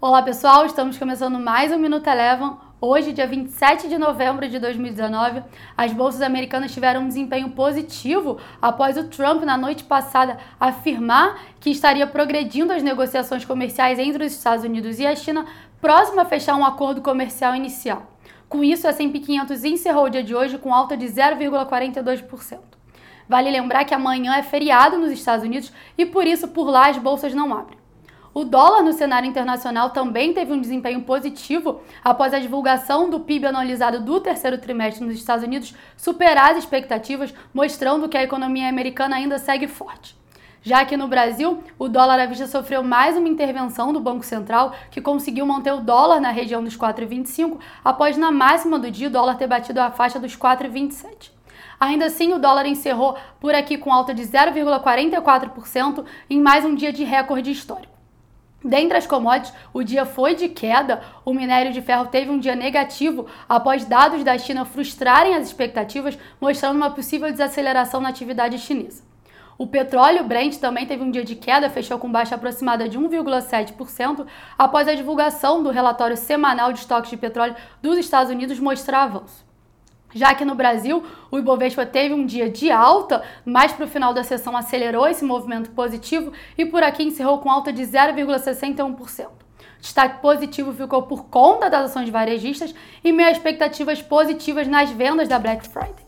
Olá pessoal, estamos começando mais um Minuto Eleven. Hoje, dia 27 de novembro de 2019, as bolsas americanas tiveram um desempenho positivo após o Trump, na noite passada, afirmar que estaria progredindo as negociações comerciais entre os Estados Unidos e a China, próximo a fechar um acordo comercial inicial. Com isso, a S&P 500 encerrou o dia de hoje com alta de 0,42%. Vale lembrar que amanhã é feriado nos Estados Unidos e por isso por lá as bolsas não abrem. O dólar no cenário internacional também teve um desempenho positivo após a divulgação do PIB anualizado do terceiro trimestre nos Estados Unidos superar as expectativas, mostrando que a economia americana ainda segue forte. Já que no Brasil, o dólar à vista sofreu mais uma intervenção do Banco Central, que conseguiu manter o dólar na região dos 4,25, após na máxima do dia o dólar ter batido a faixa dos 4,27. Ainda assim, o dólar encerrou por aqui com alta de 0,44% em mais um dia de recorde histórico. Dentre as commodities, o dia foi de queda. O minério de ferro teve um dia negativo após dados da China frustrarem as expectativas, mostrando uma possível desaceleração na atividade chinesa. O petróleo Brent também teve um dia de queda, fechou com baixa aproximada de 1,7% após a divulgação do relatório semanal de estoques de petróleo dos Estados Unidos mostrar avanço. Já que no Brasil, o Ibovespa teve um dia de alta, mas para o final da sessão acelerou esse movimento positivo e por aqui encerrou com alta de 0,61%. Destaque positivo ficou por conta das ações varejistas e meio expectativas positivas nas vendas da Black Friday.